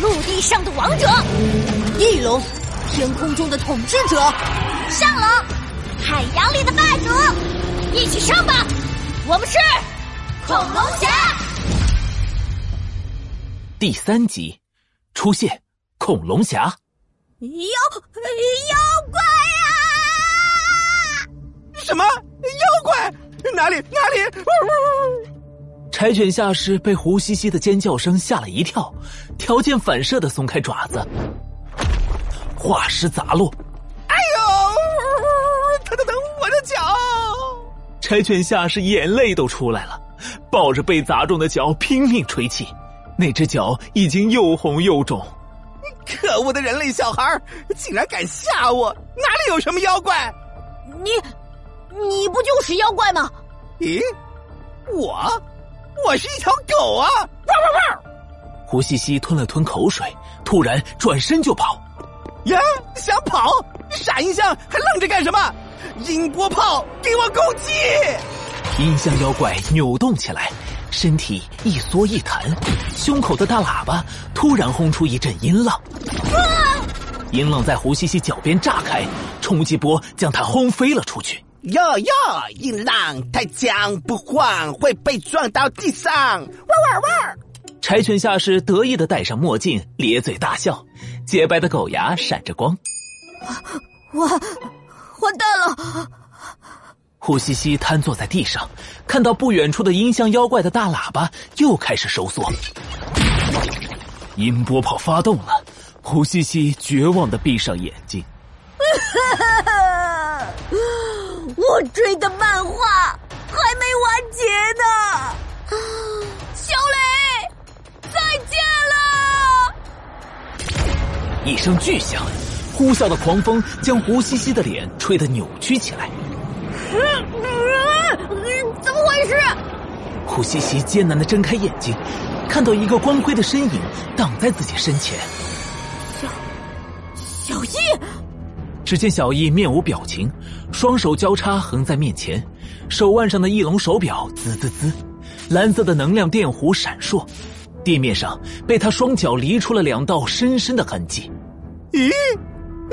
陆地上的王者，翼龙，天空中的统治者，上龙，海洋里的霸主，一起上吧！我们是恐龙侠。第三集，出现恐龙侠。妖妖怪啊！什么妖怪？哪里哪里？柴犬下士被胡西西的尖叫声吓了一跳，条件反射的松开爪子，化石砸落。哎呦，疼疼疼！我的脚！柴犬下士眼泪都出来了，抱着被砸中的脚拼命吹气，那只脚已经又红又肿。可恶的人类小孩，竟然敢吓我！哪里有什么妖怪？你，你不就是妖怪吗？咦，我？我是一条狗啊！汪汪汪！胡西西吞了吞口水，突然转身就跑。呀，想跑？傻音箱还愣着干什么？音波炮给我攻击！音箱妖怪扭动起来，身体一缩一弹，胸口的大喇叭突然轰出一阵音浪。啊音浪在胡西西脚边炸开，冲击波将他轰飞了出去。哟哟，音浪太强不晃会被撞到地上！汪汪汪！柴犬下士得意的戴上墨镜，咧嘴大笑，洁白的狗牙闪着光。我完蛋了！胡西西瘫坐在地上，看到不远处的音箱妖怪的大喇叭又开始收缩，音波炮发动了。胡西西绝望的闭上眼睛。我追的漫画还没完结呢，小磊，再见了！一声巨响，呼啸的狂风将胡西西的脸吹得扭曲起来。怎么回事？胡西西艰难的睁开眼睛，看到一个光辉的身影挡在自己身前。小小易。只见小易面无表情，双手交叉横在面前，手腕上的翼龙手表滋滋滋，蓝色的能量电弧闪烁，地面上被他双脚离出了两道深深的痕迹。咦，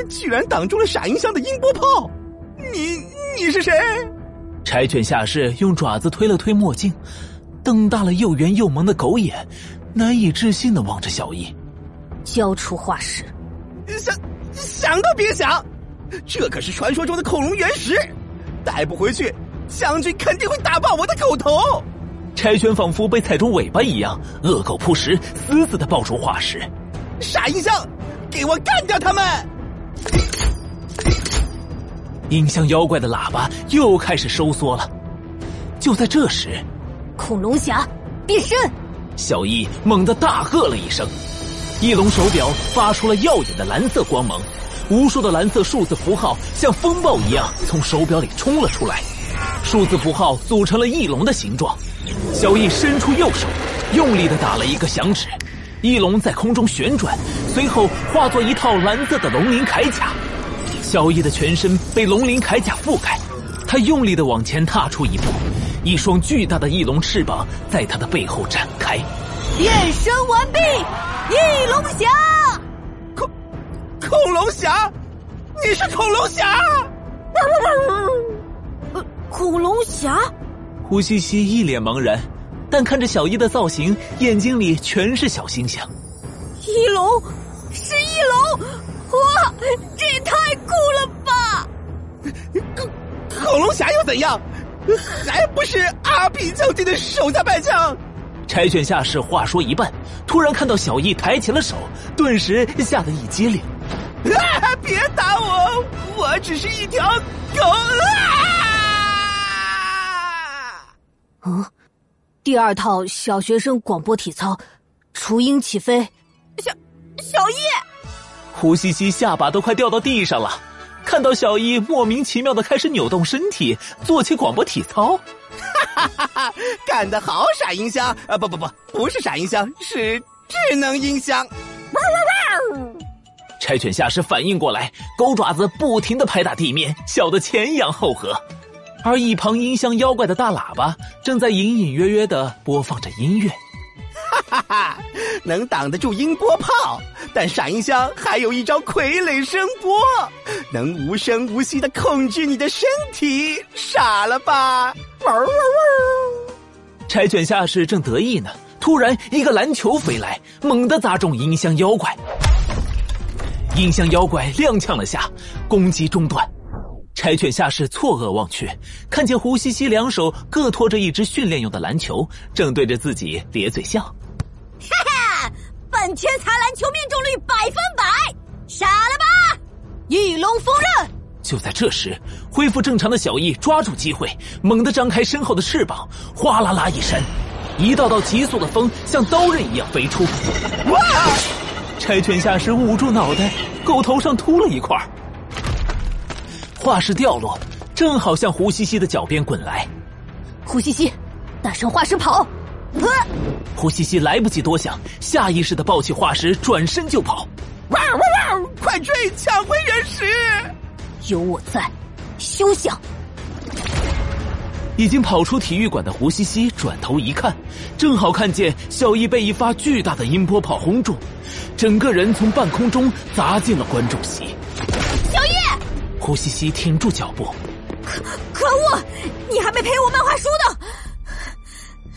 居然挡住了闪音箱的音波炮！你你是谁？柴犬下士用爪子推了推墨镜，瞪大了又圆又萌的狗眼，难以置信的望着小易。交出化石！想想都别想！这可是传说中的恐龙原石，带不回去，将军肯定会打爆我的狗头。柴犬仿佛被踩中尾巴一样，恶狗扑食，死死的抱住化石。傻音箱，给我干掉他们！音箱妖怪的喇叭又开始收缩了。就在这时，恐龙侠变身！小易猛地大喝了一声，翼龙手表发出了耀眼的蓝色光芒。无数的蓝色数字符号像风暴一样从手表里冲了出来，数字符号组成了翼龙的形状。小翼伸出右手，用力的打了一个响指，翼龙在空中旋转，随后化作一套蓝色的龙鳞铠甲。小易的全身被龙鳞铠甲覆盖，他用力的往前踏出一步，一双巨大的翼龙翅膀在他的背后展开。变身完毕，翼龙侠。恐龙侠，你是恐龙侠？呃，恐龙侠？胡西西一脸茫然，但看着小一的造型，眼睛里全是小星星。翼龙，是翼龙！哇，这也太酷了吧！恐恐龙侠又怎样？还不是阿比将军的手下败将？柴犬下士话说一半，突然看到小易抬起了手，顿时吓得一激灵。啊！别打我，我只是一条狗。啊！嗯，第二套小学生广播体操，雏鹰起飞。小小易，胡西西下巴都快掉到地上了。看到小易莫名其妙的开始扭动身体，做起广播体操。哈哈哈！干得好，傻音箱啊！不不不，不是傻音箱，是智能音箱。柴犬下士反应过来，狗爪子不停的拍打地面，笑得前仰后合。而一旁音箱妖怪的大喇叭正在隐隐约约的播放着音乐。哈哈哈！能挡得住音波炮，但闪音箱还有一招傀儡声波，能无声无息的控制你的身体，傻了吧？汪汪汪！柴犬下士正得意呢，突然一个篮球飞来，猛地砸中音箱妖怪。音箱妖怪踉跄了下，攻击中断。柴犬下士错愕望去，看见胡西西两手各托着一只训练用的篮球，正对着自己咧嘴笑。哈哈，本天才篮球命中率百分百，傻了吧？翼龙锋刃。就在这时，恢复正常的小翼抓住机会，猛地张开身后的翅膀，哗啦啦一声，一道道急速的风像刀刃一样飞出。哇！柴犬下时捂住脑袋，狗头上秃了一块。化石掉落，正好向胡西西的脚边滚来。胡西西，大声化石跑！胡西西来不及多想，下意识的抱起化石，转身就跑。哇哇哇！快追，抢回原石！有我在，休想！已经跑出体育馆的胡西西转头一看，正好看见小易被一发巨大的音波炮轰中，整个人从半空中砸进了观众席。小易。胡西西停住脚步，可可恶！你还没陪我漫画书呢。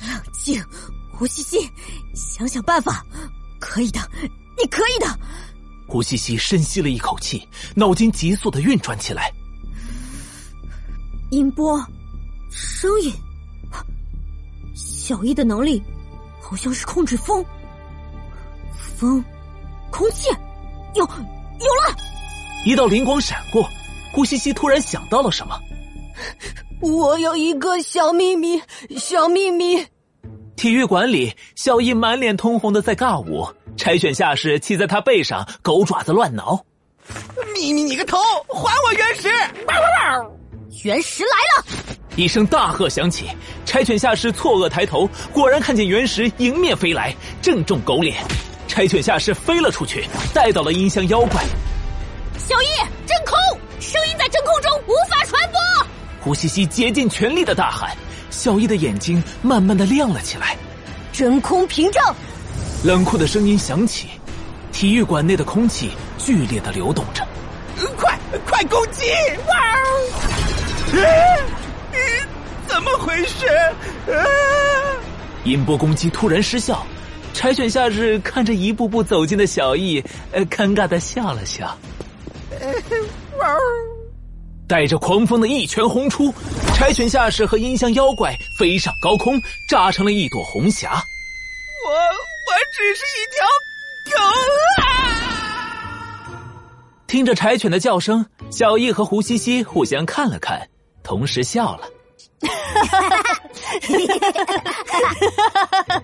冷静，胡西西，想想办法，可以的，你可以的。胡西西深吸了一口气，脑筋急速的运转起来。音波，声音，小易的能力好像是控制风，风，空气，有有了！一道灵光闪过。顾西西突然想到了什么，我有一个小秘密，小秘密。体育馆里，小易满脸通红的在尬舞，柴犬下士骑在他背上，狗爪子乱挠。秘密你个头，还我原石！原石来了！一声大喝响起，柴犬下士错愕抬头，果然看见原石迎面飞来，正中狗脸。柴犬下士飞了出去，带到了音箱妖怪。小易，真空！声音在真空中无法传播。胡西西竭尽全力的大喊，小易的眼睛慢慢的亮了起来。真空屏障，冷酷的声音响起，体育馆内的空气剧烈的流动着。快快攻击！哇！怎么回事？音波攻击突然失效，柴犬夏日看着一步步走近的小易，呃，尴尬的笑了笑。带着狂风的一拳轰出，柴犬下士和音箱妖怪飞上高空，炸成了一朵红霞。我我只是一条狗啊！听着柴犬的叫声，小易和胡西西互相看了看，同时笑了。哈哈哈哈哈哈哈哈哈哈！